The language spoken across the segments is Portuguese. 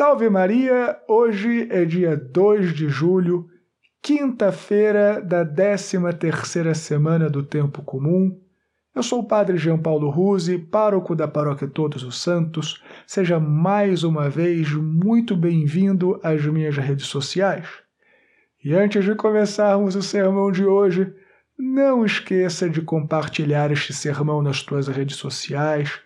Salve Maria! Hoje é dia 2 de julho, quinta-feira da 13 terceira semana do Tempo Comum. Eu sou o Padre Jean Paulo Ruse, pároco da Paróquia Todos os Santos. Seja mais uma vez muito bem-vindo às minhas redes sociais. E antes de começarmos o sermão de hoje, não esqueça de compartilhar este sermão nas suas redes sociais,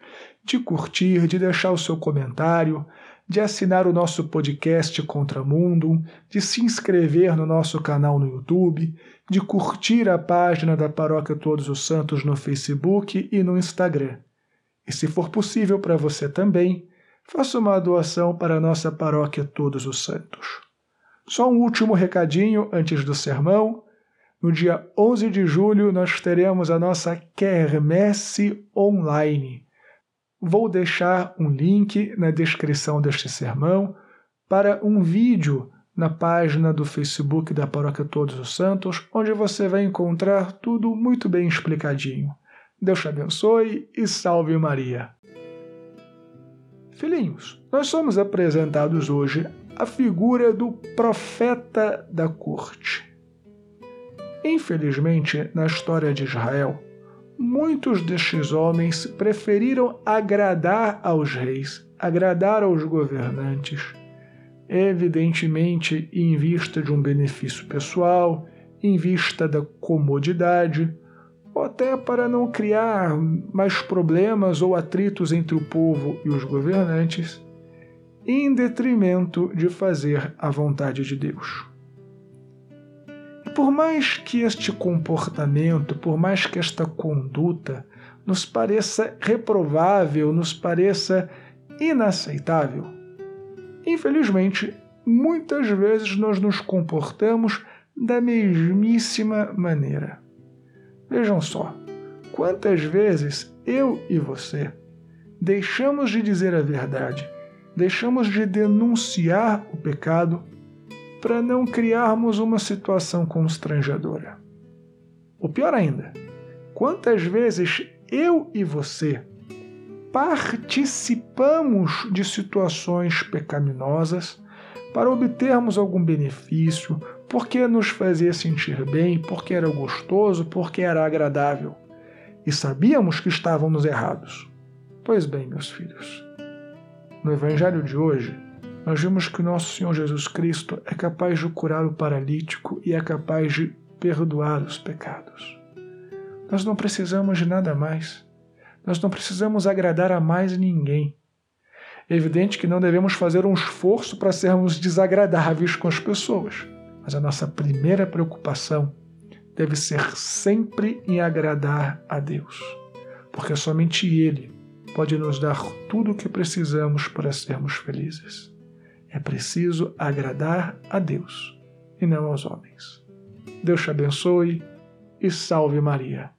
de curtir, de deixar o seu comentário, de assinar o nosso podcast Contramundo, de se inscrever no nosso canal no YouTube, de curtir a página da Paróquia Todos os Santos no Facebook e no Instagram. E se for possível para você também, faça uma doação para a nossa Paróquia Todos os Santos. Só um último recadinho antes do sermão. No dia 11 de julho, nós teremos a nossa Quermesse Online Vou deixar um link na descrição deste sermão para um vídeo na página do Facebook da Paróquia Todos os Santos, onde você vai encontrar tudo muito bem explicadinho. Deus te abençoe e salve Maria. Filhinhos, nós somos apresentados hoje a figura do profeta da corte. Infelizmente, na história de Israel, Muitos destes homens preferiram agradar aos reis, agradar aos governantes, evidentemente em vista de um benefício pessoal, em vista da comodidade, ou até para não criar mais problemas ou atritos entre o povo e os governantes, em detrimento de fazer a vontade de Deus por mais que este comportamento, por mais que esta conduta nos pareça reprovável, nos pareça inaceitável, infelizmente, muitas vezes nós nos comportamos da mesmíssima maneira. Vejam só, quantas vezes eu e você deixamos de dizer a verdade, deixamos de denunciar o pecado para não criarmos uma situação constrangedora. O pior ainda, quantas vezes eu e você participamos de situações pecaminosas para obtermos algum benefício, porque nos fazia sentir bem, porque era gostoso, porque era agradável. E sabíamos que estávamos errados. Pois bem, meus filhos, no Evangelho de hoje, nós vimos que o nosso Senhor Jesus Cristo é capaz de curar o paralítico e é capaz de perdoar os pecados. Nós não precisamos de nada mais. Nós não precisamos agradar a mais ninguém. É evidente que não devemos fazer um esforço para sermos desagradáveis com as pessoas, mas a nossa primeira preocupação deve ser sempre em agradar a Deus, porque somente Ele pode nos dar tudo o que precisamos para sermos felizes. É preciso agradar a Deus e não aos homens. Deus te abençoe e salve Maria.